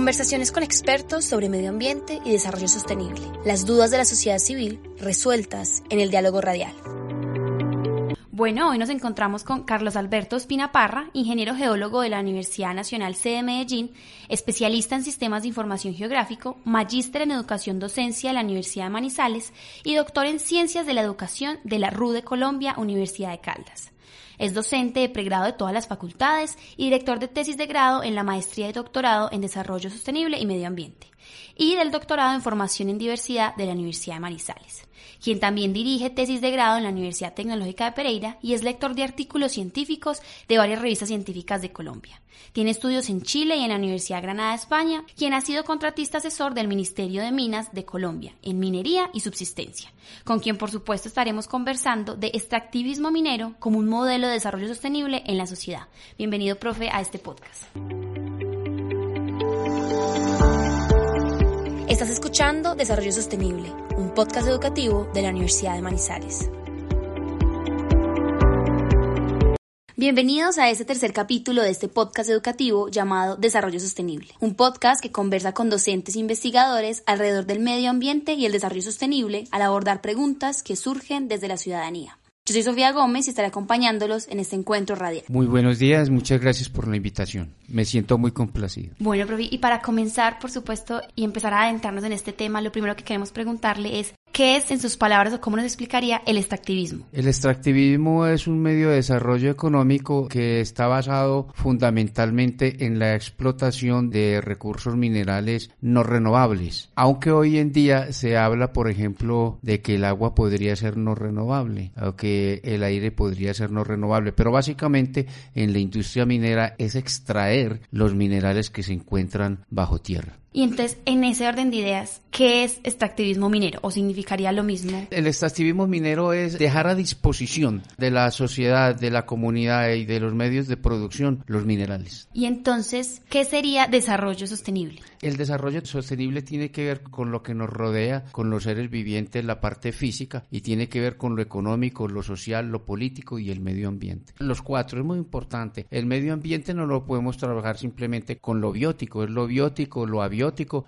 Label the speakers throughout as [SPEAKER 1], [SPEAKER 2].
[SPEAKER 1] Conversaciones con expertos sobre medio ambiente y desarrollo sostenible. Las dudas de la sociedad civil resueltas en el diálogo radial. Bueno, hoy nos encontramos con Carlos Alberto Espina Parra, ingeniero geólogo de la Universidad Nacional C de Medellín, especialista en sistemas de información geográfico, magíster en educación docencia de la Universidad de Manizales y doctor en ciencias de la educación de la RU de Colombia, Universidad de Caldas. Es docente de pregrado de todas las facultades y director de tesis de grado en la maestría y doctorado en desarrollo sostenible y medio ambiente y del doctorado en formación en diversidad de la Universidad de Manizales, quien también dirige tesis de grado en la Universidad Tecnológica de Pereira y es lector de artículos científicos de varias revistas científicas de Colombia. Tiene estudios en Chile y en la Universidad de Granada, España, quien ha sido contratista asesor del Ministerio de Minas de Colombia en minería y subsistencia, con quien por supuesto estaremos conversando de extractivismo minero como un modelo de desarrollo sostenible en la sociedad. Bienvenido, profe, a este podcast. Estás escuchando Desarrollo Sostenible, un podcast educativo de la Universidad de Manizales. Bienvenidos a este tercer capítulo de este podcast educativo llamado Desarrollo Sostenible, un podcast que conversa con docentes e investigadores alrededor del medio ambiente y el desarrollo sostenible al abordar preguntas que surgen desde la ciudadanía. Yo soy Sofía Gómez y estaré acompañándolos en este encuentro radial.
[SPEAKER 2] Muy buenos días, muchas gracias por la invitación. Me siento muy complacido.
[SPEAKER 1] Bueno, profe, y para comenzar, por supuesto, y empezar a adentrarnos en este tema, lo primero que queremos preguntarle es, ¿qué es, en sus palabras, o cómo nos explicaría el extractivismo?
[SPEAKER 2] El extractivismo es un medio de desarrollo económico que está basado fundamentalmente en la explotación de recursos minerales no renovables, aunque hoy en día se habla, por ejemplo, de que el agua podría ser no renovable, aunque el aire podría ser no renovable, pero básicamente en la industria minera es extraer los minerales que se encuentran bajo tierra.
[SPEAKER 1] Y entonces, en ese orden de ideas, ¿qué es extractivismo minero? ¿O significaría lo mismo?
[SPEAKER 2] El extractivismo minero es dejar a disposición de la sociedad, de la comunidad y de los medios de producción los minerales.
[SPEAKER 1] Y entonces, ¿qué sería desarrollo sostenible?
[SPEAKER 2] El desarrollo sostenible tiene que ver con lo que nos rodea, con los seres vivientes, la parte física, y tiene que ver con lo económico, lo social, lo político y el medio ambiente. Los cuatro es muy importante. El medio ambiente no lo podemos trabajar simplemente con lo biótico, es lo biótico, lo abiótico,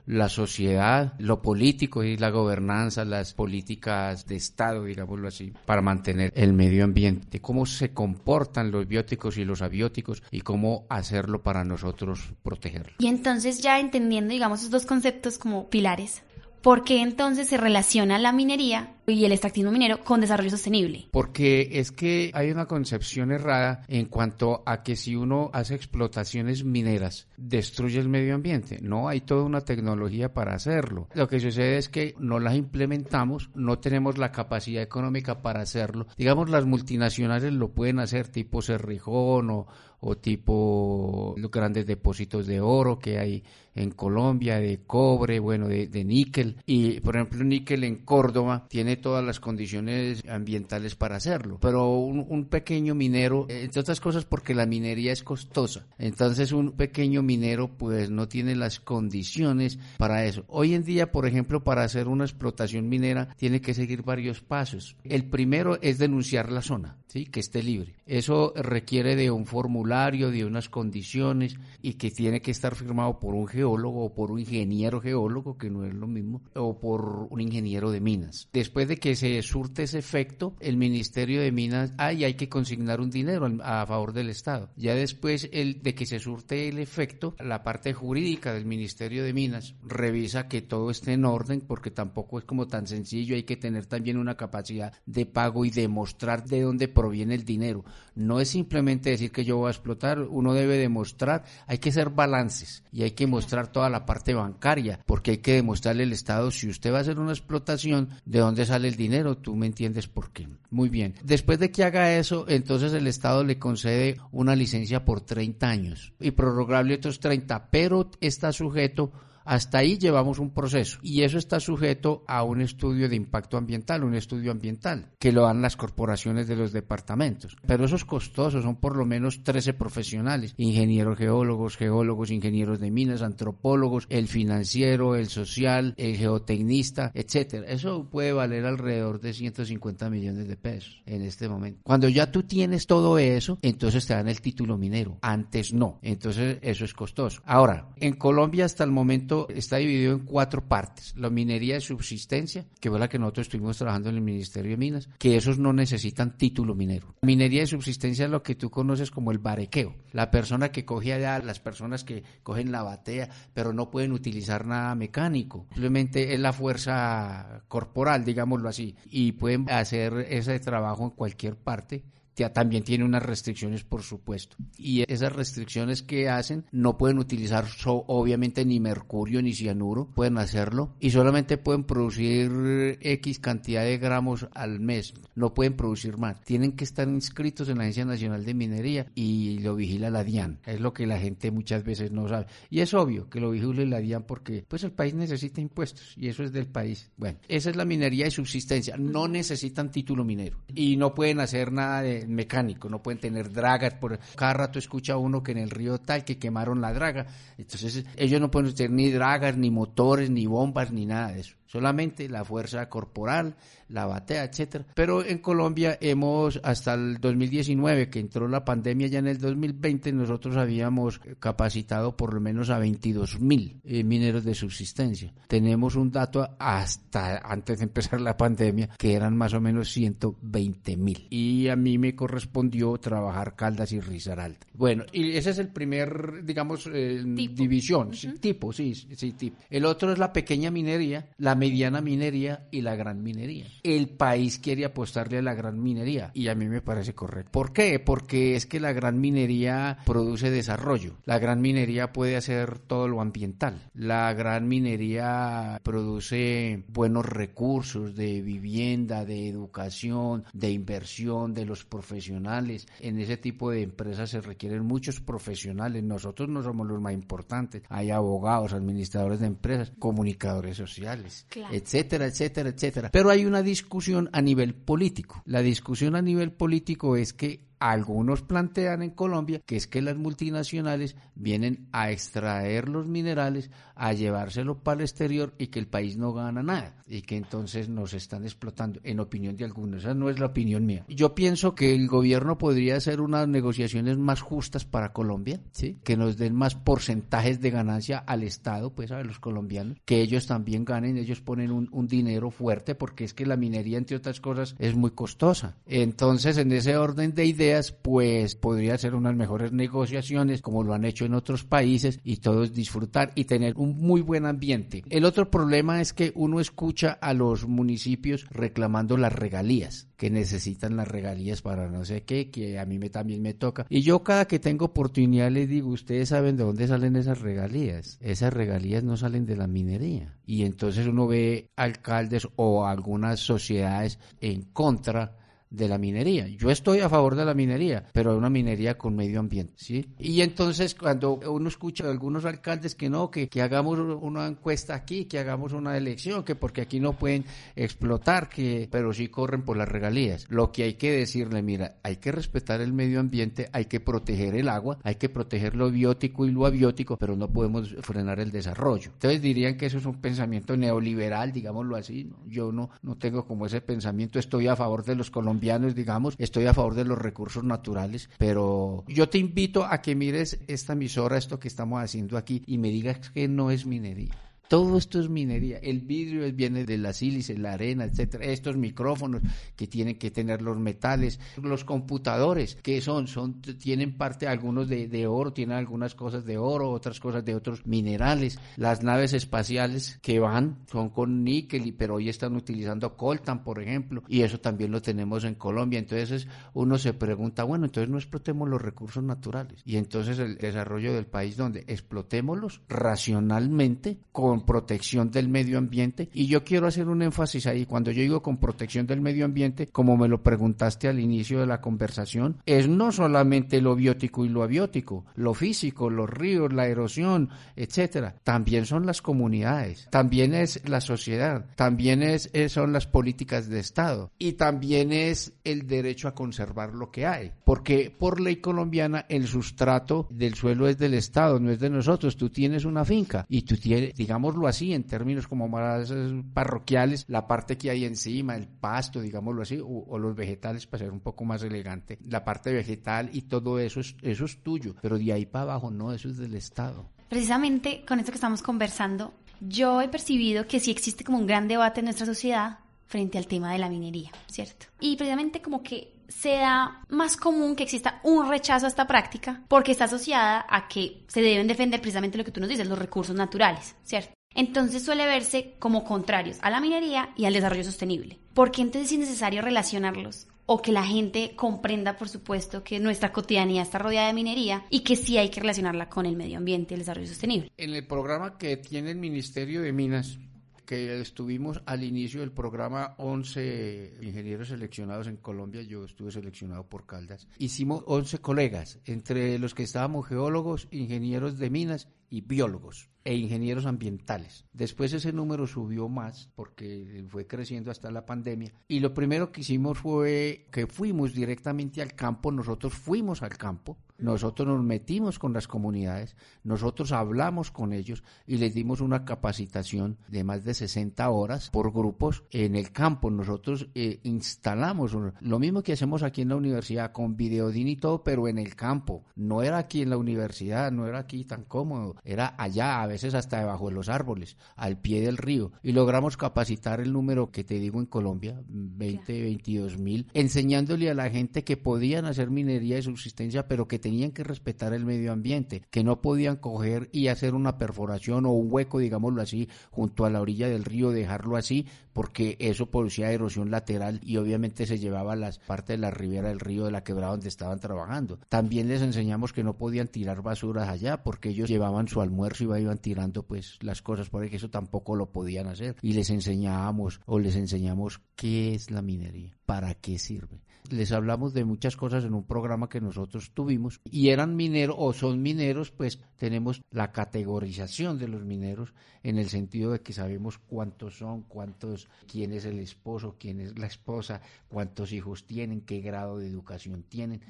[SPEAKER 2] la sociedad, lo político y la gobernanza, las políticas de Estado, digámoslo así, para mantener el medio ambiente, cómo se comportan los bióticos y los abióticos y cómo hacerlo para nosotros protegerlo.
[SPEAKER 1] Y entonces ya entendiendo, digamos, esos dos conceptos como pilares, ¿por qué entonces se relaciona la minería y el extractivismo minero con desarrollo sostenible?
[SPEAKER 2] Porque es que hay una concepción errada en cuanto a que si uno hace explotaciones mineras, destruye el medio ambiente. No, hay toda una tecnología para hacerlo. Lo que sucede es que no las implementamos, no tenemos la capacidad económica para hacerlo. Digamos, las multinacionales lo pueden hacer tipo Cerrijón o, o tipo los grandes depósitos de oro que hay en Colombia, de cobre, bueno, de, de níquel. Y, por ejemplo, níquel en Córdoba tiene todas las condiciones ambientales para hacerlo. Pero un, pequeño minero, entre otras cosas porque la minería es costosa, entonces un pequeño minero pues no tiene las condiciones para eso. Hoy en día, por ejemplo, para hacer una explotación minera tiene que seguir varios pasos. El primero es denunciar la zona, ¿sí? que esté libre. Eso requiere de un formulario, de unas condiciones y que tiene que estar firmado por un geólogo o por un ingeniero geólogo, que no es lo mismo, o por un ingeniero de minas. Después de que se surte ese efecto, el Ministerio de Minas, hay, hay que consignar un dinero a favor del Estado. Ya después el, de que se surte el efecto, la parte jurídica del Ministerio de Minas revisa que todo esté en orden, porque tampoco es como tan sencillo, hay que tener también una capacidad de pago y demostrar de dónde proviene el dinero. No es simplemente decir que yo voy a explotar, uno debe demostrar, hay que hacer balances y hay que mostrar toda la parte bancaria, porque hay que demostrarle al Estado si usted va a hacer una explotación, de dónde sale el dinero, tú me entiendes por qué. Muy bien. Después de que haga eso, entonces el Estado le concede una licencia por 30 años y prorrogable otros 30, pero está sujeto Hasta ahí llevamos un proceso y eso está sujeto a un estudio de impacto ambiental, un estudio ambiental, que lo dan las corporaciones de los departamentos. Pero esos costosos son por lo menos 13 profesionales, ingenieros geólogos, geólogos, ingenieros de minas, antropólogos, el financiero, el social, el geotecnista, etcétera. Eso puede valer alrededor de 150 millones de pesos en este momento. Cuando ya tú tienes todo eso, entonces te dan el título minero. Antes no. Entonces eso es costoso. Ahora, en Colombia hasta el momento está dividido en cuatro partes. La minería de subsistencia, que fue la que nosotros estuvimos trabajando en el Ministerio de Minas, que esos no necesitan título minero. minería de subsistencia es lo que tú conoces como el barequeo. La persona que coge allá, las personas que cogen la batea, pero no pueden utilizar nada mecánico. Simplemente es la fuerza corporal, digámoslo así, y pueden hacer ese trabajo en cualquier parte también tiene unas restricciones, por supuesto. Y esas restricciones que hacen no pueden utilizar obviamente ni mercurio ni cianuro, pueden hacerlo y solamente pueden producir X cantidad de gramos al mes, no pueden producir más. Tienen que estar inscritos en la Agencia Nacional de Minería y lo vigila la DIAN. Es lo que la gente muchas veces no sabe. Y es obvio que lo vigila la DIAN porque pues el país necesita impuestos y eso es del país. Bueno, esa es la minería de subsistencia. No necesitan título minero y no pueden hacer nada de mecánico, no pueden tener dragas. Por, cada rato escucha uno que en el río tal que quemaron la draga. Entonces ellos no pueden tener ni dragas, ni motores, ni bombas, ni nada de eso solamente la fuerza corporal, la batea, etcétera. Pero en Colombia hemos hasta el 2019 que entró la pandemia ya en el 2020 nosotros habíamos capacitado por lo menos a 22 mil eh, mineros de subsistencia. Tenemos un dato hasta antes de empezar la pandemia que eran más o menos 120 mil y a mí me correspondió trabajar Caldas y Risaralda. Bueno, y ese es el primer, digamos, eh, división, tipo, sí, sí, tipo. El otro es la pequeña minería, la mediana minería y la gran minería. El país quiere apostarle a la gran minería y a mí me parece correcto. ¿Por qué? Porque es que la gran minería produce desarrollo. La gran minería puede hacer todo lo ambiental. La gran minería produce buenos recursos de vivienda, de educación, de inversión de los profesionales. En ese tipo de empresas se requieren muchos profesionales. Nosotros no somos los más importantes. Hay abogados, administradores de empresas, comunicadores sociales etcétera, etcétera, etcétera. Pero hay una discusión a nivel político. La discusión a nivel político es que algunos plantean en Colombia que es que las multinacionales vienen a extraer los minerales, a llevárselo para el exterior y que el país no gana nada y que entonces nos están explotando, en opinión de algunos. Esa no es la opinión mía. Yo pienso que el gobierno podría hacer unas negociaciones más justas para Colombia, ¿sí? que nos den más porcentajes de ganancia al Estado, pues a los colombianos, que ellos también ganen, ellos ponen un, un dinero fuerte porque es que la minería, entre otras cosas, es muy costosa. Entonces, en ese orden de ideas, pues podría ser unas mejores negociaciones como lo han hecho en otros países y todos disfrutar y tener un muy buen ambiente. El otro problema es que uno escucha a los municipios reclamando las regalías que necesitan las regalías para no sé qué, que a mí me, también me toca. Y yo cada que tengo oportunidad les digo, ustedes saben de dónde salen esas regalías. Esas regalías no salen de la minería. Y entonces uno ve alcaldes o algunas sociedades en contra de la minería. Yo estoy a favor de la minería, pero una minería con medio ambiente, ¿sí? Y entonces cuando uno escucha a algunos alcaldes que no, que, hagamos una encuesta aquí, que hagamos una elección, que porque aquí no pueden explotar, que pero sí corren por las regalías. Lo que hay que decirle, mira, hay que respetar el medio ambiente, hay que proteger el agua, hay que proteger lo biótico y lo abiótico, pero no podemos frenar el desarrollo. Entonces dirían que eso es un pensamiento neoliberal, digámoslo así. Yo no, no tengo como ese pensamiento, estoy a favor de los colombianos digamos, estoy a favor de los recursos naturales, pero yo te invito a que mires esta emisora, esto que estamos haciendo aquí, y me digas que no es minería. Todo esto es minería. El vidrio viene de la sílice, la arena, etcétera. Estos micrófonos que tienen que tener los metales, los computadores, que son, son, tienen parte algunos de, de oro, tienen algunas cosas de oro, otras cosas de otros minerales. Las naves espaciales que van son con níquel, pero hoy están utilizando coltan, por ejemplo, y eso también lo tenemos en Colombia. Entonces uno se pregunta, bueno, entonces no explotemos los recursos naturales. Y entonces el desarrollo del país donde explotémoslos racionalmente con protección del medio ambiente. Y yo quiero hacer un énfasis ahí. Cuando yo digo con protección del medio ambiente, como me lo preguntaste al inicio de la conversación, es no solamente lo biótico y lo abiótico, lo físico, los ríos, la erosión, etcétera. También son las comunidades, también es la sociedad, también es, son las políticas de Estado y también es el derecho a conservar lo que hay. Porque por ley colombiana el sustrato del suelo es del Estado, no es de nosotros. Tú tienes una finca y tú tienes, digámoslo así, en términos como más eh, parroquiales, la parte que hay encima, el pasto, digámoslo así, o, los vegetales para ser un poco más elegante, la parte vegetal y todo eso es, eso es tuyo, pero de ahí para abajo no, eso es del Estado.
[SPEAKER 1] Precisamente con esto que estamos conversando, yo he percibido que sí existe como un gran debate en nuestra sociedad frente al tema de la minería, ¿cierto? Y precisamente como que sea más común que exista un rechazo a esta práctica porque está asociada a que se deben defender precisamente lo que tú nos dices, los recursos naturales, ¿cierto? Entonces suele verse como contrarios a la minería y al desarrollo sostenible. ¿Por qué entonces es necesario relacionarlos? O que la gente comprenda, por supuesto, que nuestra cotidianidad está rodeada de minería y que sí hay que relacionarla con el medio ambiente y el desarrollo sostenible.
[SPEAKER 2] En el programa que tiene el Ministerio de Minas, que estuvimos al inicio del programa 11 ingenieros seleccionados en Colombia, yo estuve seleccionado por Caldas. Hicimos 11 colegas, entre los que estábamos geólogos, ingenieros de minas y biólogos e ingenieros ambientales. Después ese número subió más porque fue creciendo hasta la pandemia. Y lo primero que hicimos fue que fuimos directamente al campo, nosotros fuimos al campo, nosotros nos metimos con las comunidades, nosotros hablamos con ellos y les dimos una capacitación de más de 60 horas por grupos en el campo. Nosotros eh, instalamos lo mismo que hacemos aquí en la universidad con videodín y todo, pero en el campo. No era aquí en la universidad, no era aquí tan cómodo, era allá, a veces hasta debajo de los árboles, al pie del río. Y logramos capacitar el número que te digo en Colombia, 20, 22 mil, enseñándole a la gente que podían hacer minería de subsistencia, pero que tenían que respetar el medio ambiente, que no podían coger y hacer una perforación o un hueco, digámoslo así, junto a la orilla del río, dejarlo así, porque eso producía erosión lateral y obviamente se llevaba las partes de la ribera del río de la quebrada donde estaban trabajando. También les enseñamos que no podían tirar basuras allá porque ellos llevaban su almuerzo y iban tirando pues las cosas por ahí que eso tampoco lo podían hacer. Y les enseñábamos o les enseñamos qué es la minería, para qué sirve. Les hablamos de muchas cosas en un programa que nosotros tuvimos y eran mineros o son mineros, pues tenemos la categorización de los mineros en el sentido de que sabemos cuántos son, cuántos, quién es el esposo, quién es la esposa, cuántos hijos tienen, qué grado de educación tienen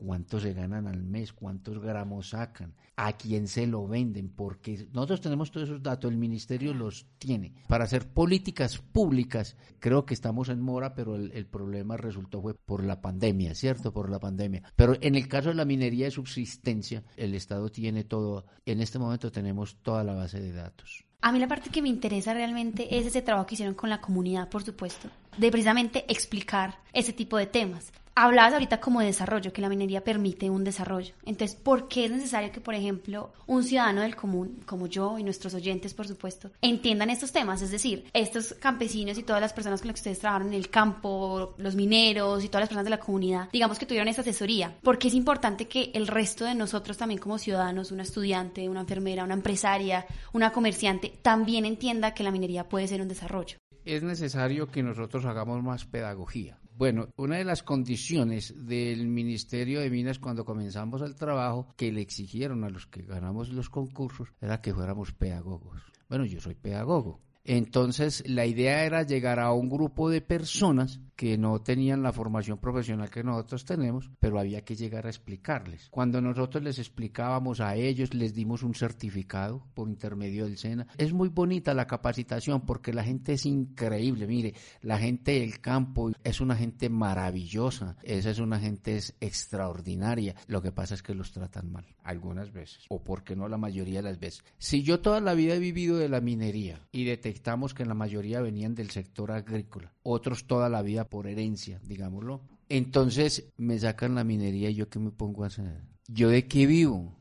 [SPEAKER 2] cuánto se ganan al mes, cuántos gramos sacan, a quién se lo venden, porque nosotros tenemos todos esos datos, el ministerio los tiene. Para hacer políticas públicas, creo que estamos en mora, pero el, problema resultó fue por la pandemia, ¿cierto? Por la pandemia. Pero en el caso de la minería de subsistencia, el Estado tiene todo, en este momento tenemos toda la base de datos.
[SPEAKER 1] A mí la parte que me interesa realmente es ese trabajo que hicieron con la comunidad, por supuesto, de precisamente explicar ese tipo de temas. Hablabas ahorita como de desarrollo, que la minería permite un desarrollo. Entonces, ¿por qué es necesario que, por ejemplo, un ciudadano del común, como yo y nuestros oyentes, por supuesto, entiendan estos temas? Es decir, estos campesinos y todas las personas con las que ustedes trabajan en el campo, los mineros y todas las personas de la comunidad, digamos que tuvieron esta asesoría. Porque es importante que el resto de nosotros también como ciudadanos, una estudiante, una enfermera, una empresaria, una comerciante, también entienda que la minería puede ser un desarrollo.
[SPEAKER 2] Es necesario que nosotros hagamos más pedagogía bueno, una de las condiciones del Ministerio de Minas cuando comenzamos el trabajo que le exigieron a los que ganamos los concursos era que fuéramos pedagogos. Bueno, yo soy pedagogo. Entonces, la idea era llegar a un grupo de personas que no tenían la formación profesional que nosotros tenemos, pero había que llegar a explicarles. Cuando nosotros les explicábamos a ellos, les dimos un certificado por intermedio del SENA. Es muy bonita la capacitación porque la gente es increíble. Mire, la gente del campo es una gente maravillosa. Esa es una gente extraordinaria. Lo que pasa es que los tratan mal algunas veces, o porque no la mayoría de las veces. Si yo toda la vida he vivido de la minería y detectamos que la mayoría venían del sector agrícola, otros toda la vida por herencia, digámoslo. Entonces me sacan la minería y yo qué me pongo a hacer. ¿Yo de qué vivo?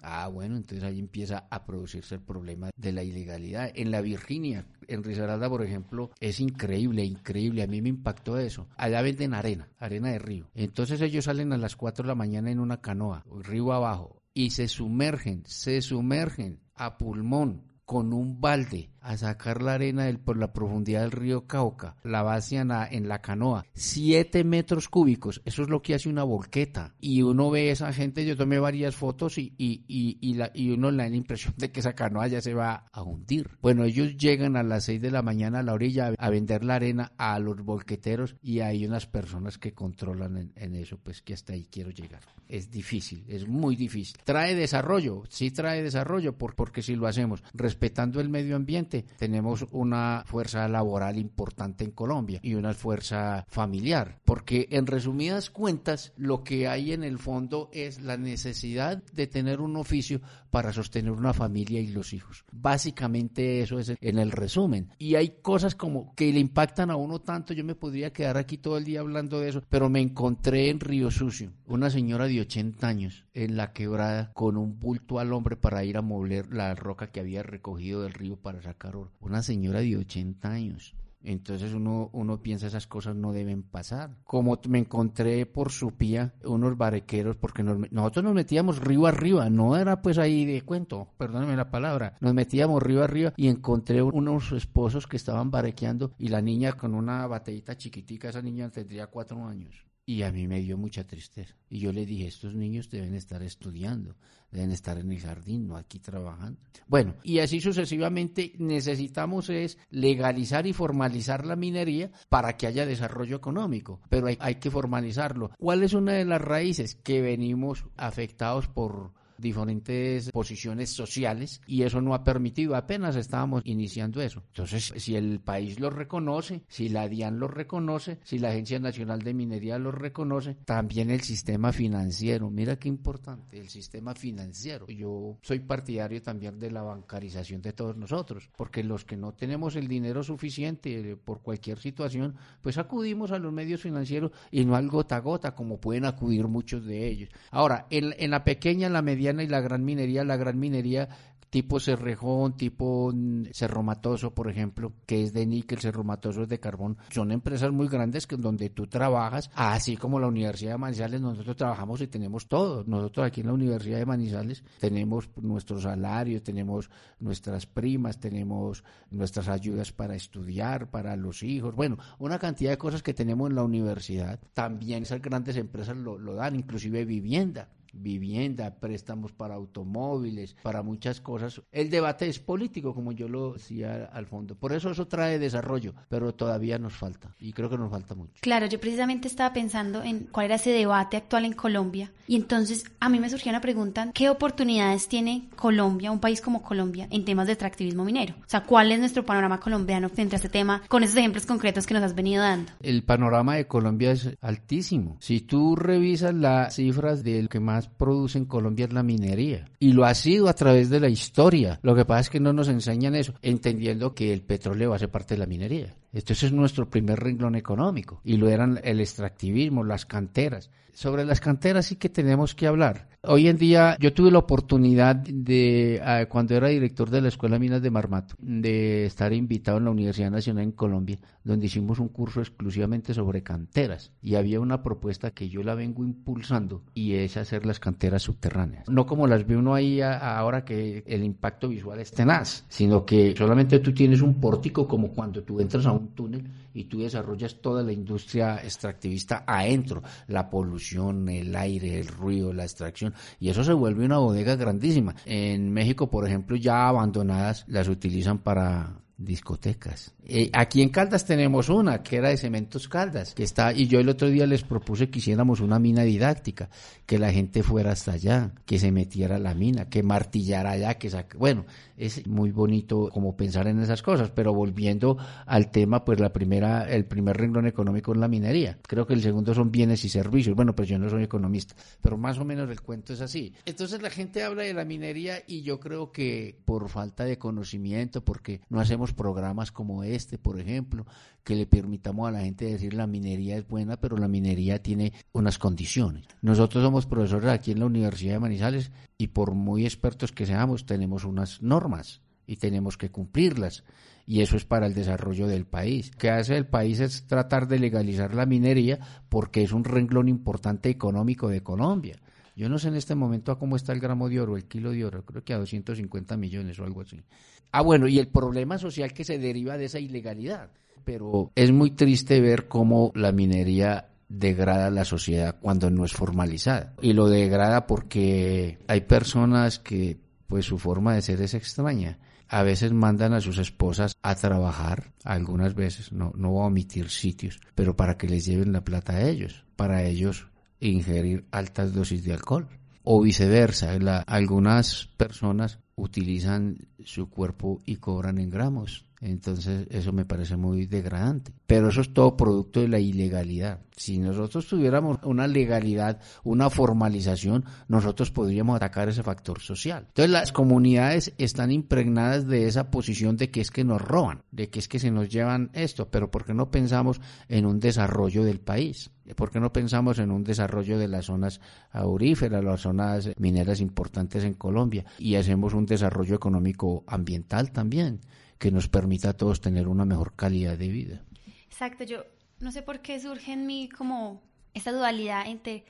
[SPEAKER 2] Ah, bueno, entonces ahí empieza a producirse el problema de la ilegalidad. En la Virginia, en Risaralda, por ejemplo, es increíble, increíble. A mí me impactó eso. Allá venden arena, arena de río. Entonces ellos salen a las 4 de la mañana en una canoa, río abajo, y se sumergen, se sumergen a pulmón con un balde a sacar la arena por la profundidad del río Cauca, la vacian en la canoa, siete metros cúbicos, eso es lo que hace una volqueta. Y uno ve a esa gente, yo tomé varias fotos y, y, y, y, la, y uno le da la impresión de que esa canoa ya se va a hundir. Bueno, ellos llegan a las seis de la mañana a la orilla a, vender la arena a los volqueteros y hay unas personas que controlan en, eso, pues que hasta ahí quiero llegar. Es difícil, es muy difícil. Trae desarrollo, sí trae desarrollo, porque si lo hacemos respetando el medio ambiente, tenemos una fuerza laboral importante en Colombia y una fuerza familiar, porque en resumidas cuentas lo que hay en el fondo es la necesidad de tener un oficio para sostener una familia y los hijos. Básicamente eso es en el resumen. Y hay cosas como que le impactan a uno tanto, yo me podría quedar aquí todo el día hablando de eso, pero me encontré en Río Sucio una señora de 80 años en la quebrada con un bulto al hombre para ir a mover la roca que había recogido del río para sacar oro. Una señora de 80 años. Entonces uno, uno piensa esas cosas no deben pasar. Como me encontré por su pía unos barequeros, porque nosotros nos metíamos río arriba, no era pues ahí de cuento, perdóneme la palabra, nos metíamos río arriba y encontré unos esposos que estaban barequeando y la niña con una batallita chiquitica, esa niña tendría cuatro años. Y a mí me dio mucha tristeza. Y yo le dije, estos niños deben estar estudiando, deben estar en el jardín, no aquí trabajando. Bueno, y así sucesivamente necesitamos es legalizar y formalizar la minería para que haya desarrollo económico, pero hay, hay que formalizarlo. ¿Cuál es una de las raíces? Que venimos afectados por diferentes posiciones sociales y eso no ha permitido, apenas estábamos iniciando eso. Entonces, si el país lo reconoce, si la DIAN lo reconoce, si la Agencia Nacional de Minería lo reconoce, también el sistema financiero, mira qué importante, el sistema financiero. Yo soy partidario también de la bancarización de todos nosotros, porque los que no tenemos el dinero suficiente por cualquier situación, pues acudimos a los medios financieros y no al gota a gota, como pueden acudir muchos de ellos. Ahora, en, en la pequeña, la mediana, y la gran minería, la gran minería tipo Cerrejón, tipo Cerromatoso, por ejemplo, que es de níquel, Cerromatoso es de carbón, son empresas muy grandes que donde tú trabajas, así como la Universidad de Manizales, nosotros trabajamos y tenemos todo. Nosotros aquí en la Universidad de Manizales tenemos nuestro salario, tenemos nuestras primas, tenemos nuestras ayudas para estudiar, para los hijos, bueno, una cantidad de cosas que tenemos en la universidad. También esas grandes empresas lo dan, inclusive vivienda vivienda, préstamos para automóviles, para muchas cosas. El debate es político, como yo lo decía al fondo. Por eso eso trae desarrollo, pero todavía nos falta y creo que nos falta mucho.
[SPEAKER 1] Claro, yo precisamente estaba pensando en cuál era ese debate actual en Colombia y entonces a mí me surgió una pregunta, ¿qué oportunidades tiene Colombia, un país como Colombia, en temas de extractivismo minero? O sea, ¿cuál es nuestro panorama colombiano frente a este tema con esos ejemplos concretos que nos has venido dando?
[SPEAKER 2] El panorama de Colombia es altísimo. Si tú revisas las cifras del que más produce en Colombia es la minería. Y lo ha sido a través de la historia. Lo que pasa es que no nos enseñan eso, entendiendo que el petróleo hace parte de la minería. Entonces es nuestro primer renglón económico. Y lo eran el extractivismo, las canteras. Sobre las canteras sí que tenemos que hablar. Hoy en día yo tuve la oportunidad de, ah, cuando era director de la Escuela Minas de Marmato, de estar invitado en la Universidad Nacional en Colombia, donde hicimos un curso exclusivamente sobre canteras. Y había una propuesta que yo la vengo impulsando y es hacer las canteras subterráneas. No como las ve uno ahí ahora que el impacto visual es tenaz, sino que solamente tú tienes un pórtico como cuando tú entras a un túnel y tú desarrollas toda la industria extractivista adentro, la polución, el aire, el ruido, la extracción, y eso se vuelve una bodega grandísima. En México, por ejemplo, ya abandonadas las utilizan para discotecas. Eh, aquí en Caldas tenemos una que era de Cementos Caldas, que está, y yo el otro día les propuse que hiciéramos una mina didáctica, que la gente fuera hasta allá, que se metiera a la mina, que martillara allá, que saque, bueno, es muy bonito como pensar en esas cosas, pero volviendo al tema, pues la primera, el primer renglón económico es la minería. Creo que el segundo son bienes y servicios. Bueno, pues yo no soy economista, pero más o menos el cuento es así. Entonces la gente habla de la minería y yo creo que por falta de conocimiento, porque no hacemos programas como este, por ejemplo, que le permitamos a la gente decir la minería es buena, pero la minería tiene unas condiciones. Nosotros somos profesores aquí en la Universidad de Manizales y por muy expertos que seamos, tenemos unas normas y tenemos que cumplirlas. Y eso es para el desarrollo del país. Lo que hace el país es tratar de legalizar la minería porque es un renglón importante económico de Colombia Yo no sé en este momento a cómo está el gramo de oro, el kilo de oro, creo que a 250 millones o algo así. Ah, bueno, y el problema social que se deriva de esa ilegalidad. Pero es muy triste ver cómo la minería degrada la sociedad cuando no es formalizada. Y lo degrada porque hay personas que pues su forma de ser es extraña. A veces mandan a sus esposas a trabajar, algunas veces, no, no voy a omitir sitios, pero para que les lleven la plata a ellos, para ellos ingerir altas dosis de alcohol. O viceversa, algunas personas utilizan su cuerpo y cobran en gramos entonces eso me parece muy degradante. Pero eso es todo producto de la ilegalidad. Si nosotros tuviéramos una legalidad, una formalización, nosotros podríamos atacar ese factor social. Entonces las comunidades están impregnadas de esa posición de que es que nos roban, de que es que se nos llevan esto, pero ¿por qué no pensamos en un desarrollo del país? ¿Por qué no pensamos en un desarrollo de las zonas auríferas, las zonas mineras importantes en Colombia y hacemos un desarrollo económico ambiental también? Que nos permita a todos tener una mejor calidad de vida.
[SPEAKER 1] Exacto, yo no sé por qué surge en mí como esta dualidad entre,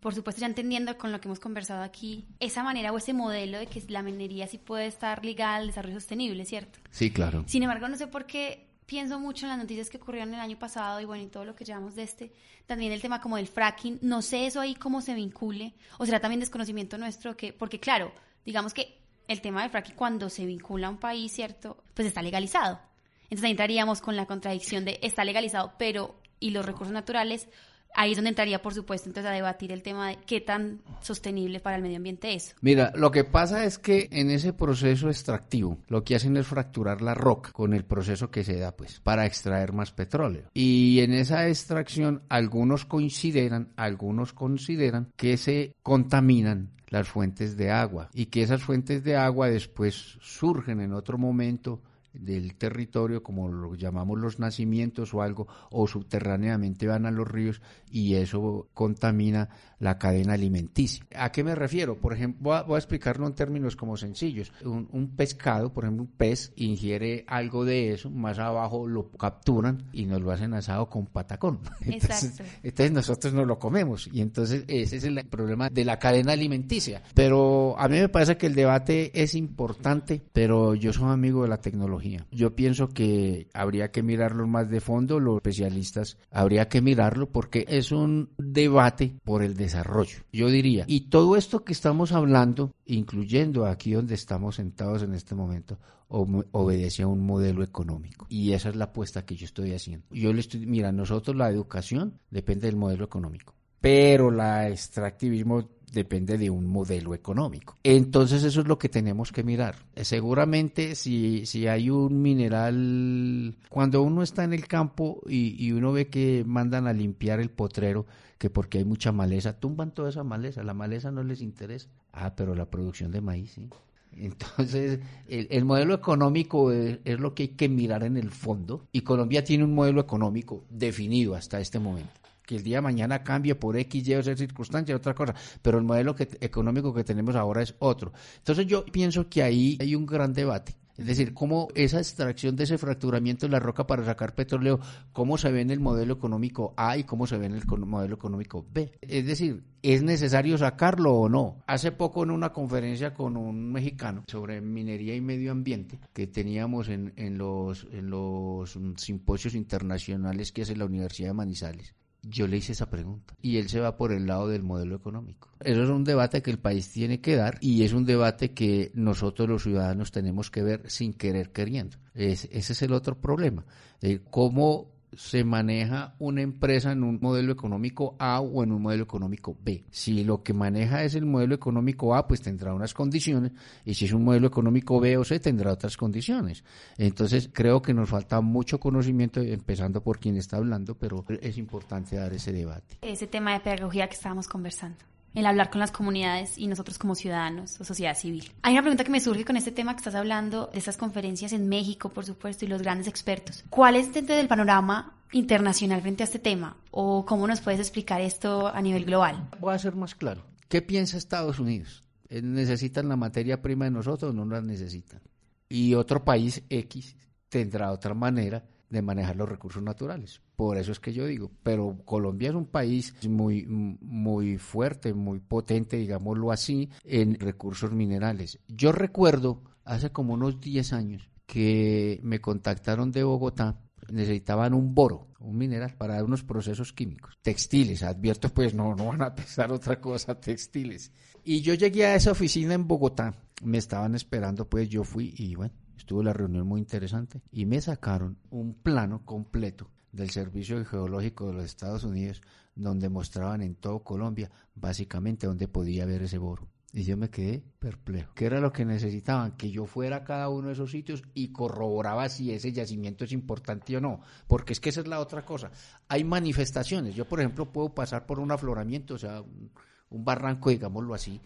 [SPEAKER 1] por supuesto ya entendiendo con lo que hemos conversado aquí, esa manera o ese modelo de que la minería sí puede estar ligada al desarrollo sostenible, ¿cierto?
[SPEAKER 2] Sí, claro.
[SPEAKER 1] Sin embargo, no sé por qué pienso mucho en las noticias que ocurrieron el año pasado y bueno, y todo lo que llevamos de este, también el tema como del fracking, no sé eso ahí cómo se vincule, o será también desconocimiento nuestro, que, porque claro, digamos que el tema del fracking cuando se vincula a un país, ¿cierto? Pues está legalizado. Entonces entraríamos con la contradicción de está legalizado, pero ¿y los recursos naturales? Ahí es donde entraría, por supuesto, entonces a debatir el tema de qué tan sostenible para el medio ambiente es.
[SPEAKER 2] Mira, lo que pasa es que en ese proceso extractivo lo que hacen es fracturar la roca con el proceso que se da, pues, para extraer más petróleo. Y en esa extracción algunos consideran, algunos consideran que se contaminan las fuentes de agua y que esas fuentes de agua después surgen en otro momento del territorio, como lo llamamos los nacimientos o algo, o subterráneamente van a los ríos y eso contamina la cadena alimenticia. ¿A qué me refiero? Por ejemplo, voy a, explicarlo en términos como sencillos. Un, pescado, por ejemplo, un pez ingiere algo de eso, más abajo lo capturan y nos lo hacen asado con patacón. Entonces, entonces nosotros no lo comemos y entonces ese es el problema de la cadena alimenticia. Pero a mí me parece que el debate es importante, pero yo soy amigo de la tecnología. Yo pienso que habría que mirarlo más de fondo, los especialistas habría que mirarlo porque es un debate por el desarrollo, yo diría. Y todo esto que estamos hablando, incluyendo aquí donde estamos sentados en este momento, obedece a un modelo económico. Y esa es la apuesta que yo estoy haciendo. Yo le estoy, mira, nosotros la educación depende del modelo económico, pero la extractivismo depende de un modelo económico. Entonces eso es lo que tenemos que mirar. Seguramente si, si hay un mineral, cuando uno está en el campo y, y uno ve que mandan a limpiar el potrero, que porque hay mucha maleza, tumban toda esa maleza, la maleza no les interesa. Ah, pero la producción de maíz sí. Entonces, el, modelo económico es, es, lo que hay que mirar en el fondo y Colombia tiene un modelo económico definido hasta este momento que el día de mañana cambie por X, Y o Z circunstancia, otra cosa, pero el modelo económico que tenemos ahora es otro. Entonces yo pienso que ahí hay un gran debate. Es decir, cómo esa extracción de ese fracturamiento de la roca para sacar petróleo, cómo se ve en el modelo económico A y cómo se ve en el modelo económico B. Es decir, ¿es necesario sacarlo o no? Hace poco en una conferencia con un mexicano sobre minería y medio ambiente que teníamos en, en, los, en los simposios internacionales que hace la Universidad de Manizales, yo le hice esa pregunta y él se va por el lado del modelo económico. Eso es un debate que el país tiene que dar y es un debate que nosotros los ciudadanos tenemos que ver sin querer queriendo. ese es el otro problema. Eh, ¿Cómo se maneja una empresa en un modelo económico A o en un modelo económico B. Si lo que maneja es el modelo económico A, pues tendrá unas condiciones, y si es un modelo económico B o C, tendrá otras condiciones. Entonces, creo que nos falta mucho conocimiento, empezando por quien está hablando, pero es importante dar ese debate.
[SPEAKER 1] Ese tema de pedagogía que estábamos conversando el hablar con las comunidades y nosotros como ciudadanos o sociedad civil. Hay una pregunta que me surge con este tema que estás hablando, de estas conferencias en México, por supuesto, y los grandes expertos. ¿Cuál es dentro del panorama internacional frente a este tema? ¿O cómo nos puedes explicar esto a nivel global?
[SPEAKER 2] Voy a ser más claro. ¿Qué piensa Estados Unidos? Eh, ¿Necesitan la materia prima de nosotros o no la necesitan? Y otro país X tendrá otra manera de manejar los recursos naturales. Por eso es que yo digo, pero Colombia es un país muy, muy fuerte, muy potente, digámoslo así, en recursos minerales. Yo recuerdo hace como unos 10 años que me contactaron de Bogotá necesitaban un boro, un mineral para unos procesos químicos. Textiles, advierto, pues no, no van a pensar otra cosa, textiles. Y yo llegué a esa oficina en Bogotá, me estaban esperando, pues yo fui y bueno, estuvo la reunión muy interesante y me sacaron un plano completo del Servicio Geológico de los Estados Unidos donde mostraban en todo Colombia básicamente dónde podía haber ese boro. Y yo me quedé perplejo. ¿Qué era lo que necesitaban? Que yo fuera a cada uno de esos sitios y corroboraba si ese yacimiento es importante o no. Porque es que esa es la otra cosa. Hay manifestaciones. Yo, por ejemplo, puedo pasar por un afloramiento, o sea, un, barranco, digámoslo así,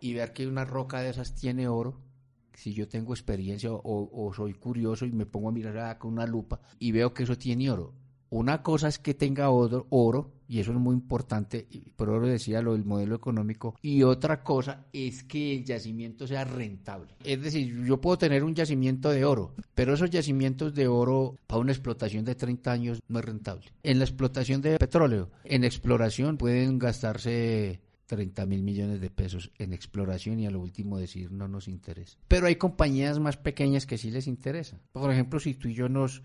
[SPEAKER 2] y ver que una roca de esas tiene oro. Si yo tengo experiencia o, soy curioso y me pongo a mirar con una lupa y veo que eso tiene oro una cosa es que tenga oro, oro, y eso es muy importante, por oro decía lo del modelo económico, y otra cosa es que el yacimiento sea rentable. Es decir, yo puedo tener un yacimiento de oro, pero esos yacimientos de oro para una explotación de 30 años no es rentable. En la explotación de petróleo, en exploración pueden gastarse 30 mil millones de pesos en exploración y a lo último decir no nos interesa. Pero hay compañías más pequeñas que sí les interesa. Por ejemplo, si tú y yo nos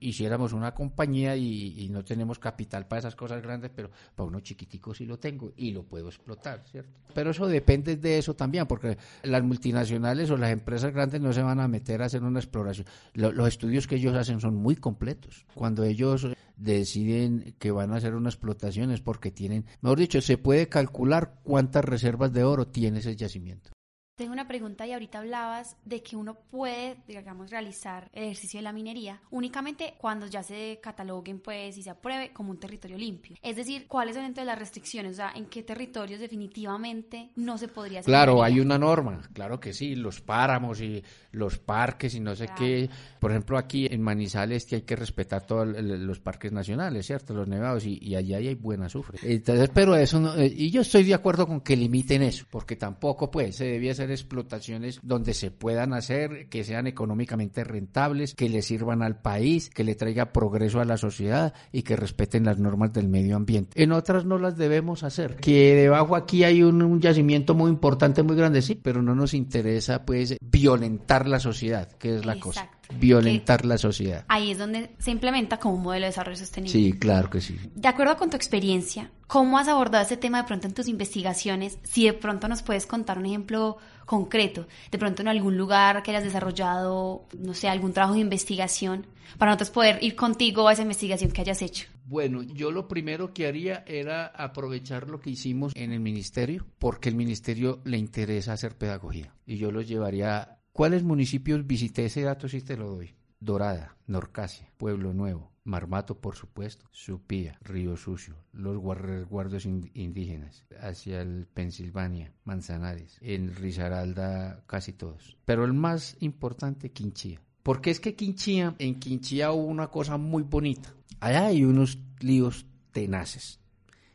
[SPEAKER 2] hiciéramos una compañía y, no tenemos capital para esas cosas grandes, pero para uno chiquitico sí lo tengo y lo puedo explotar, ¿cierto? Pero eso depende de eso también, porque las multinacionales o las empresas grandes no se van a meter a hacer una exploración. los estudios que ellos hacen son muy completos. Cuando ellos deciden que van a hacer una explotación es porque tienen, mejor dicho, se puede calcular cuántas reservas de oro tiene ese yacimiento.
[SPEAKER 1] Tengo una pregunta y ahorita hablabas de que uno puede, digamos, realizar el ejercicio de la minería únicamente cuando ya se cataloguen pues y se apruebe como un territorio limpio. Es decir, ¿cuáles son entonces las restricciones? O sea, ¿en qué territorios definitivamente no se podría hacer
[SPEAKER 2] Claro, hay una norma, claro que sí, los páramos y los parques y no sé qué. Por ejemplo, aquí en Manizales que hay que respetar todos los parques nacionales, ¿cierto? Los nevados y, y allá hay buena azufre. Entonces, pero eso no, eh, y yo estoy de acuerdo con que limiten eso, porque tampoco pues se debía ser explotaciones donde se puedan hacer, que sean económicamente rentables, que le sirvan al país, que le traiga progreso a la sociedad y que respeten las normas del medio ambiente. En otras no las debemos hacer. Que debajo aquí hay un, yacimiento muy importante, muy grande, sí, pero no nos interesa pues violentar la sociedad, que es la cosa violentar la sociedad.
[SPEAKER 1] Ahí es donde se implementa como un modelo de desarrollo sostenible.
[SPEAKER 2] Sí, claro que sí.
[SPEAKER 1] De acuerdo con tu experiencia, ¿cómo has abordado este tema de pronto en tus investigaciones? Si de pronto nos puedes contar un ejemplo concreto, de pronto en algún lugar que hayas desarrollado, no sé, algún trabajo de investigación, para nosotros poder ir contigo a esa investigación que hayas hecho.
[SPEAKER 2] Bueno, yo lo primero que haría era aprovechar lo que hicimos en el ministerio, porque el ministerio le interesa hacer pedagogía. Y yo lo llevaría ¿Cuáles municipios visité ese dato si te lo doy? Dorada, Norcasia, Pueblo Nuevo, Marmato, por supuesto, Supía, Río Sucio, los resguardos indígenas, hacia el Pensilvania, Manzanares, en Risaralda casi todos. Pero el más importante, Quinchía. Porque es que Quinchía, en Quinchía hubo una cosa muy bonita. Allá hay unos líos tenaces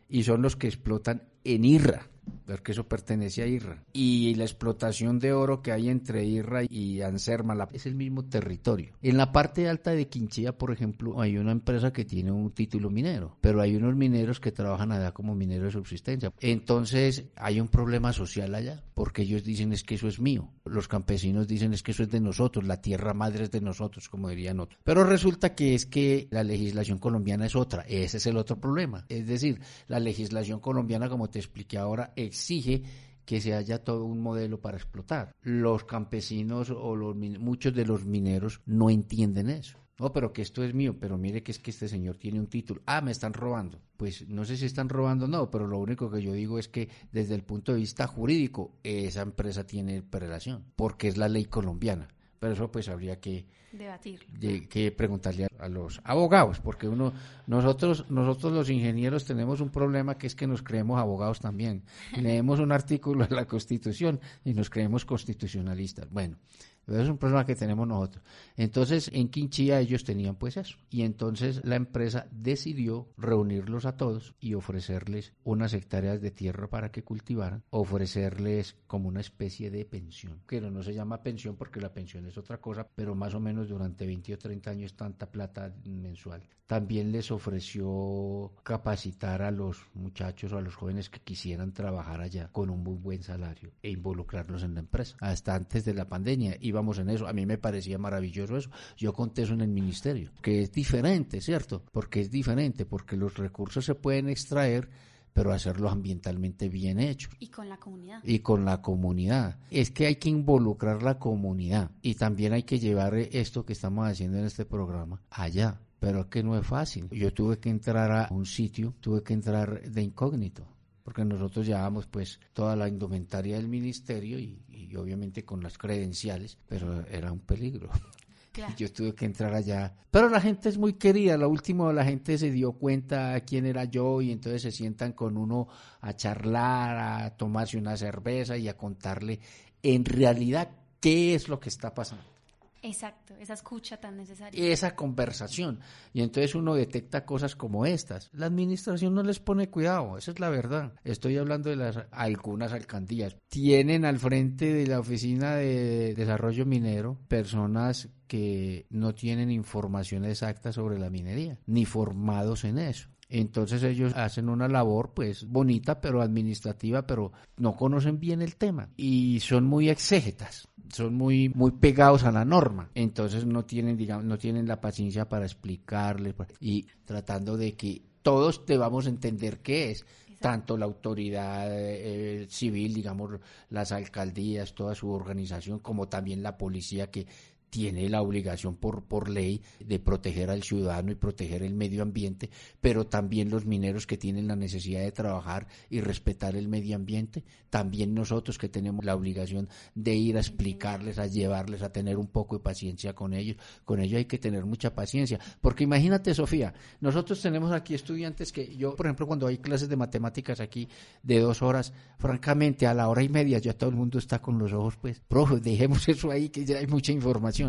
[SPEAKER 2] y son los que explotan en Irra porque eso pertenece a Irra. Y la explotación de oro que hay entre Irra y Anserma es el mismo territorio. En la parte alta de Quinchilla, por ejemplo, hay una empresa que tiene un título minero, pero hay unos mineros que trabajan allá como mineros de subsistencia. Entonces hay un problema social allá, porque ellos dicen es que eso es mío. Los campesinos dicen es que eso es de nosotros, la tierra madre es de nosotros, como dirían otros. Pero resulta que es que la legislación colombiana es otra, ese es el otro problema. Es decir, la legislación colombiana, como te expliqué ahora, exige que se haya todo un modelo para explotar. Los campesinos o los, muchos de los mineros no entienden eso. No, pero que esto es mío, pero mire que es que este señor tiene un título. Ah, me están robando. Pues no sé si están robando o no, pero lo único que yo digo es que desde el punto de vista jurídico, esa empresa tiene relación, porque es la ley colombiana. Pero eso pues habría que
[SPEAKER 1] debatir,
[SPEAKER 2] que preguntarle a, los abogados, porque uno nosotros nosotros los ingenieros tenemos un problema que es que nos creemos abogados también. Leemos un artículo de la Constitución y nos creemos constitucionalistas. Bueno, es un problema que tenemos nosotros. Entonces, en Quinchilla ellos tenían pues eso. Y entonces la empresa decidió reunirlos a todos y ofrecerles unas hectáreas de tierra para que cultivaran, ofrecerles como una especie de pensión, que no, se llama pensión porque la pensión es otra cosa, pero más o menos durante 20 o 30 años tanta plata mensual. También les ofreció capacitar a los muchachos o a los jóvenes que quisieran trabajar allá con un muy buen salario e involucrarlos en la empresa. Hasta antes de la pandemia íbamos en eso. A mí me parecía maravilloso eso. Yo conté eso en el ministerio, que es diferente, ¿cierto? Porque es diferente, porque los recursos se pueden extraer pero hacerlo ambientalmente bien hecho.
[SPEAKER 1] Y con la comunidad.
[SPEAKER 2] Y con la comunidad. Es que hay que involucrar la comunidad y también hay que llevar esto que estamos haciendo en este programa allá pero es que no es fácil. Yo tuve que entrar a un sitio, tuve que entrar de incógnito, porque nosotros llevábamos pues toda la indumentaria del ministerio y, obviamente con las credenciales, pero era un peligro. Yo tuve que entrar allá. Pero la gente es muy querida. Lo último, la gente se dio cuenta quién era yo y entonces se sientan con uno a charlar, a tomarse una cerveza y a contarle en realidad qué es lo que está pasando.
[SPEAKER 1] Exacto, esa escucha tan necesaria.
[SPEAKER 2] Esa conversación. Y entonces uno detecta cosas como estas. La administración no les pone cuidado, esa es la verdad. Estoy hablando de las algunas alcaldías. Tienen al frente de la oficina de desarrollo minero personas que no tienen información exacta sobre la minería, ni formados en eso. Entonces ellos hacen una labor pues bonita pero administrativa, pero no conocen bien el tema. Y son muy exégetas son muy muy pegados a la norma. Entonces no tienen digamos no tienen la paciencia para explicarle y tratando de que todos debamos entender qué es. Tanto la autoridad eh, civil, digamos, las alcaldías, toda su organización, como también la policía que tiene la obligación por, por ley de proteger al ciudadano y proteger el medio ambiente, pero también los mineros que tienen la necesidad de trabajar y respetar el medio ambiente, también nosotros que tenemos la obligación de ir a explicarles, a llevarles, a tener un poco de paciencia con ellos. Con ellos hay que tener mucha paciencia, porque imagínate, Sofía, nosotros tenemos aquí estudiantes que yo, por ejemplo, cuando hay clases de matemáticas aquí de dos horas, francamente, a la hora y media ya todo el mundo está con los ojos, pues, profe, dejemos eso ahí que ya hay mucha información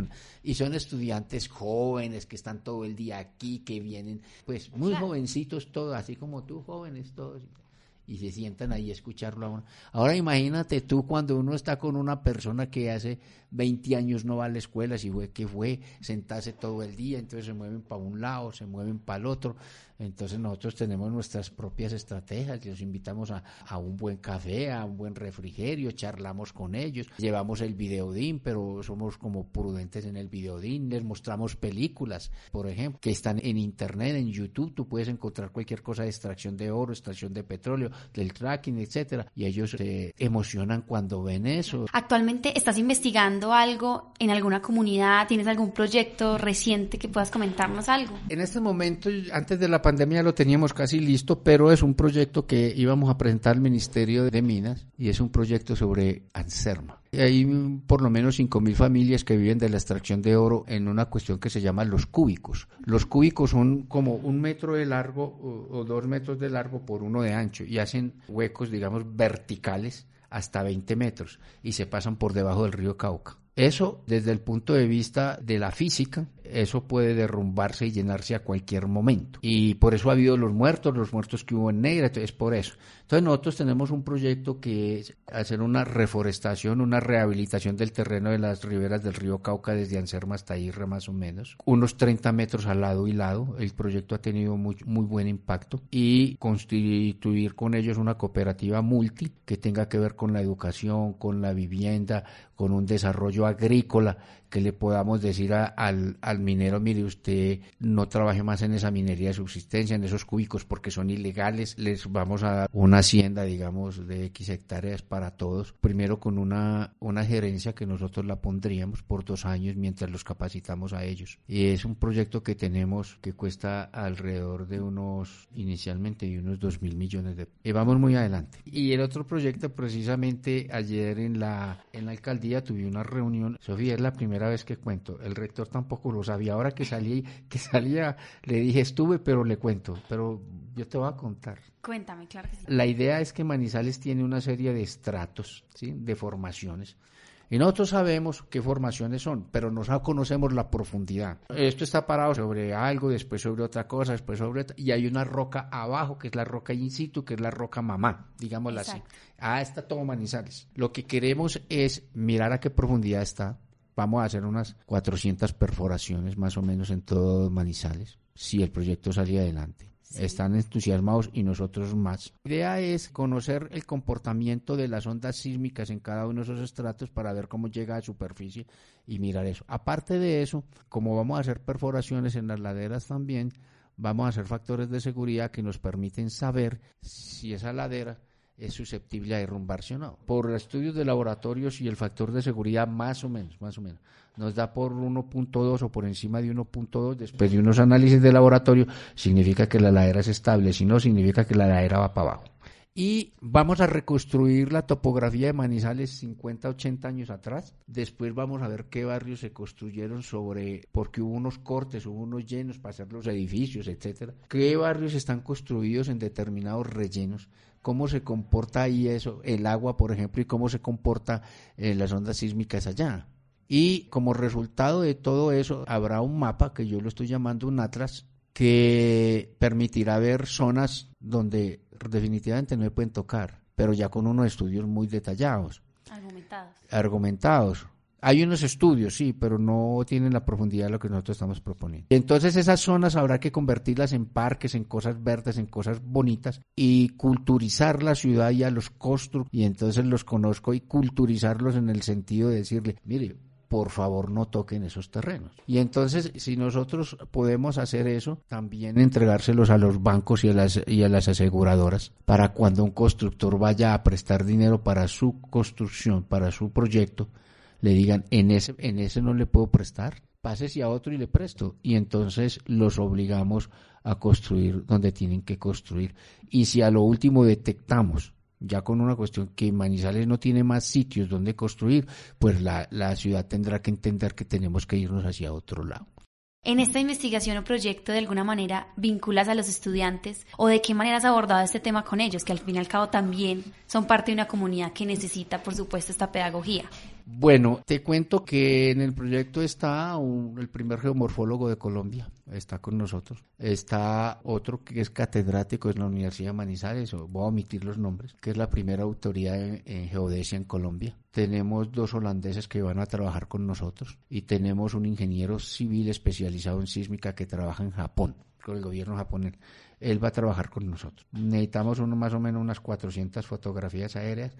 [SPEAKER 2] y son estudiantes jóvenes que están todo el día aquí, que vienen pues muy jovencitos todos, así como tú, jóvenes todos y se sientan ahí a escucharlo a uno. Ahora imagínate tú cuando uno está con una persona que hace 20 años no va a la escuela, si fue que fue, sentarse todo el día, entonces se mueven para un lado, se mueven para el otro. Entonces nosotros tenemos nuestras propias estrategias, los invitamos a, a, un buen café, a un buen refrigerio, charlamos con ellos, llevamos el videodín, pero somos como prudentes en el videodín, les mostramos películas, por ejemplo, que están en internet, en YouTube, tú puedes encontrar cualquier cosa de extracción de oro, extracción de petróleo, del tracking, etcétera, y ellos se emocionan cuando ven eso.
[SPEAKER 1] Actualmente estás investigando algo en alguna comunidad, tienes algún proyecto reciente que puedas comentarnos algo.
[SPEAKER 2] En este momento, antes de la pandemia lo teníamos casi listo, pero es un proyecto que íbamos a presentar al Ministerio de Minas y es un proyecto sobre Anserma. Hay por lo menos 5.000 familias que viven de la extracción de oro en una cuestión que se llama los cúbicos. Los cúbicos son como un metro de largo o, dos metros de largo por uno de ancho y hacen huecos, digamos, verticales hasta 20 metros y se pasan por debajo del río Cauca. Eso, desde el punto de vista de la física, eso puede derrumbarse y llenarse a cualquier momento. Y por eso ha habido los muertos, los muertos que hubo en Negra, es por eso. Entonces nosotros tenemos un proyecto que es hacer una reforestación, una rehabilitación del terreno de las riberas del río Cauca desde Anserma hasta Irra más o menos, unos 30 metros al lado y lado. El proyecto ha tenido muy, muy buen impacto y constituir con ellos una cooperativa multi que tenga que ver con la educación, con la vivienda, con un desarrollo agrícola que le podamos decir al, al, minero, mire, usted no trabaje más en esa minería de subsistencia, en esos cúbicos, porque son ilegales, les vamos a dar una hacienda, digamos, de X hectáreas para todos, primero con una, una gerencia que nosotros la pondríamos por dos años mientras los capacitamos a ellos. Y es un proyecto que tenemos que cuesta alrededor de unos, inicialmente, de unos dos mil millones de... Y vamos muy adelante. Y el otro proyecto, precisamente ayer en la, en la alcaldía tuve una reunión, Sofía, es la primera vez que cuento. El rector tampoco lo sabía. Ahora que salí, que salía, le dije estuve, pero le cuento. Pero yo te voy a contar.
[SPEAKER 1] Cuéntame, claro
[SPEAKER 2] La idea es que Manizales tiene una serie de estratos, ¿sí? de formaciones. Y nosotros sabemos qué formaciones son, pero no conocemos la profundidad. Esto está parado sobre algo, después sobre otra cosa, después sobre otra, y hay una roca abajo, que es la roca in situ, que es la roca mamá, digámosla así. Ah, está todo Manizales. Lo que queremos es mirar a qué profundidad está. Vamos a hacer unas 400 perforaciones más o menos en todo Manizales, si el proyecto sale adelante están entusiasmados y nosotros más. La idea es conocer el comportamiento de las ondas sísmicas en cada uno de esos estratos para ver cómo llega a superficie y mirar eso. Aparte de eso, como vamos a hacer perforaciones en las laderas también, vamos a hacer factores de seguridad que nos permiten saber si esa ladera es susceptible a derrumbarse o no. Por estudios de laboratorios y el factor de seguridad más o menos, más o menos, nos da por 1.2 o por encima de 1.2 después de unos análisis de laboratorio, significa que la ladera es estable, si no significa que la ladera va para abajo. Y vamos a reconstruir la topografía de Manizales 50, 80 años atrás. Después vamos a ver qué barrios se construyeron sobre, porque hubo unos cortes, hubo unos llenos para hacer los edificios, etcétera. ¿Qué barrios están construidos en determinados rellenos? Cómo se comporta ahí eso, el agua, por ejemplo, y cómo se comporta en las ondas sísmicas allá. Y como resultado de todo eso, habrá un mapa que yo lo estoy llamando un atlas que permitirá ver zonas donde definitivamente no se pueden tocar, pero ya con unos estudios muy detallados.
[SPEAKER 1] Argumentados.
[SPEAKER 2] Argumentados. Hay unos estudios, sí, pero no tienen la profundidad de lo que nosotros estamos proponiendo. Entonces esas zonas habrá que convertirlas en parques, en cosas verdes, en cosas bonitas y culturizar la ciudad y a los constructores. Y entonces los conozco y culturizarlos en el sentido de decirle, mire, por favor no toquen esos terrenos. Y entonces, si nosotros podemos hacer eso, también entregárselos a los bancos y a las, y a las aseguradoras para cuando un constructor vaya a prestar dinero para su construcción, para su proyecto, le digan, en ese, en ese no le puedo prestar, pásese a otro y le presto. Y entonces los obligamos a construir donde tienen que construir. Y si a lo último detectamos, ya con una cuestión que Manizales no tiene más sitios donde construir, pues la, la ciudad tendrá que entender que tenemos que irnos hacia otro lado.
[SPEAKER 1] En esta investigación o proyecto, de alguna manera, vinculas a los estudiantes o de qué manera has abordado este tema con ellos, que al fin y al cabo también son parte de una comunidad que necesita, por supuesto, esta pedagogía.
[SPEAKER 2] Bueno, te cuento que en el proyecto está el primer geomorfólogo de Colombia, está con nosotros. Está otro que es catedrático en la Universidad de Manizales, voy a omitir los nombres, que es la primera autoridad en, geodesia en Colombia. Tenemos dos holandeses que van a trabajar con nosotros y tenemos un ingeniero civil especializado en sísmica que trabaja en Japón, con el gobierno japonés. Él va a trabajar con nosotros. Necesitamos uno más o menos unas 400 fotografías aéreas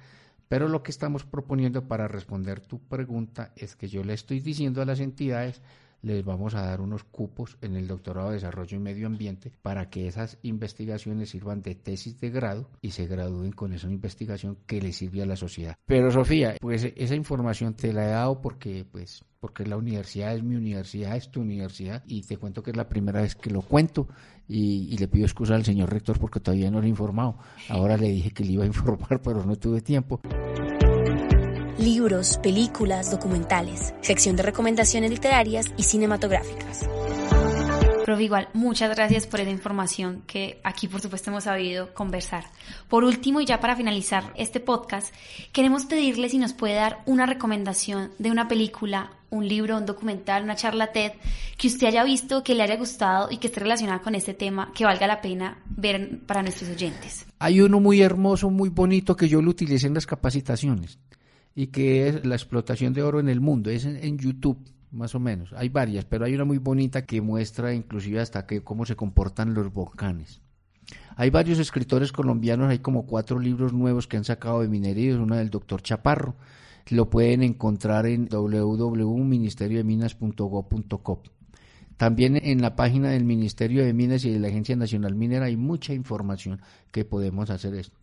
[SPEAKER 2] pero lo que estamos proponiendo para responder tu pregunta es que yo le estoy diciendo a las entidades, les vamos a dar unos cupos en el doctorado de Desarrollo y Medio Ambiente para que esas investigaciones sirvan de tesis de grado y se gradúen con esa investigación que le sirve a la sociedad. Pero Sofía, pues esa información te la he dado porque pues porque la universidad es mi universidad, es tu universidad, y te cuento que es la primera vez que lo cuento, y, le pido excusa al señor rector porque todavía no lo he informado. Ahora le dije que le iba a informar, pero no tuve tiempo.
[SPEAKER 1] Libros, películas, documentales, sección de recomendaciones literarias y cinematográficas. Profe, igual, muchas gracias por esa información que aquí, por supuesto, hemos sabido conversar. Por último, y ya para finalizar este podcast, queremos pedirle si nos puede dar una recomendación de una película, un libro, un documental, una charla TED que usted haya visto, que le haya gustado y que esté relacionada con este tema, que valga la pena ver para nuestros oyentes.
[SPEAKER 2] Hay uno muy hermoso, muy bonito, que yo lo utilicé en las capacitaciones y que es la explotación de oro en el mundo. Es en YouTube más o menos. Hay varias, pero hay una muy bonita que muestra inclusive hasta que cómo se comportan los volcanes. Hay varios escritores colombianos, hay como cuatro libros nuevos que han sacado de minería, una del doctor Chaparro. Lo pueden encontrar en www.ministeriodeminas.gov.co. También en la página del Ministerio de Minas y de la Agencia Nacional Minera hay mucha información que podemos hacer esto.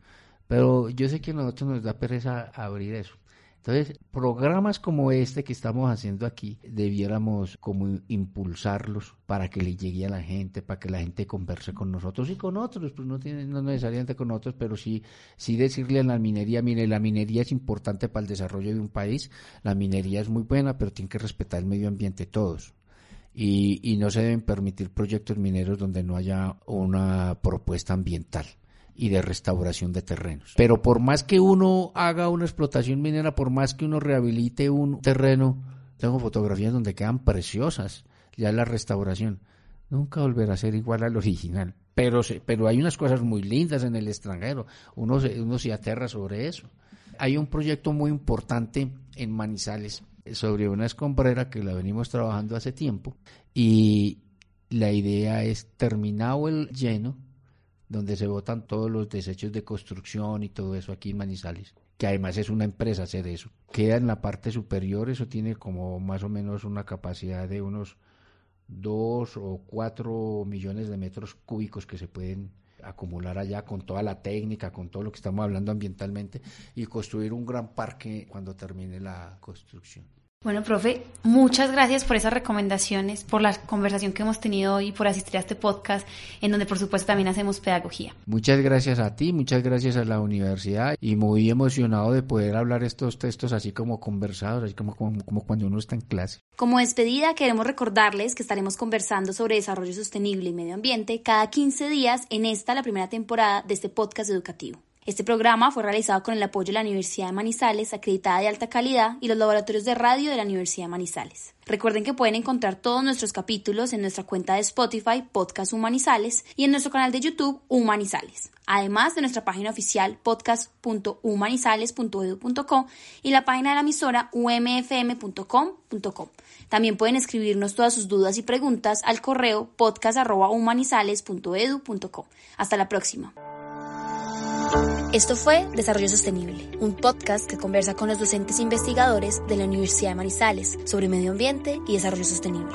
[SPEAKER 2] Pero yo sé que a nosotros nos da pereza abrir eso. Entonces, programas como este que estamos haciendo aquí, debiéramos como impulsarlos para que le llegue a la gente, para que la gente converse con nosotros y con otros, pues no, tiene, no necesariamente con otros, pero sí, sí decirle a la minería, mire, la minería es importante para el desarrollo de un país, la minería es muy buena, pero tiene que respetar el medio ambiente todos. Y, y no se deben permitir proyectos mineros donde no haya una propuesta ambiental y de restauración de terrenos. Pero por más que uno haga una explotación minera, por más que uno rehabilite un terreno, tengo fotografías donde quedan preciosas ya la restauración. Nunca volverá a ser igual al original. Pero, pero hay unas cosas muy lindas en el extranjero. Uno se, uno se aterra sobre eso. Hay un proyecto muy importante en Manizales sobre una escombrera que la venimos trabajando hace tiempo y la idea es terminado el lleno donde se botan todos los desechos de construcción y todo eso aquí en Manizales, que además es una empresa hacer eso. Queda en la parte superior, eso tiene como más o menos una capacidad de unos dos o cuatro millones de metros cúbicos que se pueden acumular allá con toda la técnica, con todo lo que estamos hablando ambientalmente y construir un gran parque cuando termine la construcción.
[SPEAKER 1] Bueno, profe, muchas gracias por esas recomendaciones, por la conversación que hemos tenido hoy, por asistir a este podcast, en donde por supuesto también hacemos pedagogía.
[SPEAKER 2] Muchas gracias a ti, muchas gracias a la universidad y muy emocionado de poder hablar estos textos así como conversados, así como, como, como cuando uno está en clase.
[SPEAKER 1] Como despedida, queremos recordarles que estaremos conversando sobre desarrollo sostenible y medio ambiente cada 15 días en esta, la primera temporada de este podcast educativo. Este programa fue realizado con el apoyo de la Universidad de Manizales, acreditada de alta calidad, y los laboratorios de radio de la Universidad de Manizales. Recuerden que pueden encontrar todos nuestros capítulos en nuestra cuenta de Spotify, Podcast Humanizales, y en nuestro canal de YouTube, Humanizales. Además de nuestra página oficial, podcast.humanizales.edu.co y la página de la emisora umfm.com.com. También pueden escribirnos todas sus dudas y preguntas al correo podcast.humanizales.edu.co. Hasta la próxima. Esto fue Desarrollo Sostenible, un podcast que conversa con los docentes e investigadores de la Universidad de Manizales sobre medio ambiente y desarrollo sostenible.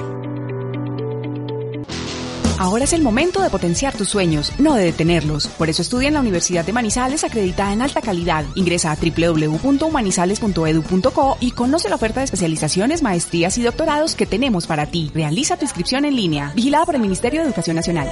[SPEAKER 3] Ahora es el momento de potenciar tus sueños, no de detenerlos. Por eso estudia en la Universidad de Manizales acreditada en alta calidad. Ingresa a www.humanizales.edu.co y conoce la oferta de especializaciones, maestrías y doctorados que tenemos para ti. Realiza tu inscripción en línea, vigilada por el Ministerio de Educación Nacional.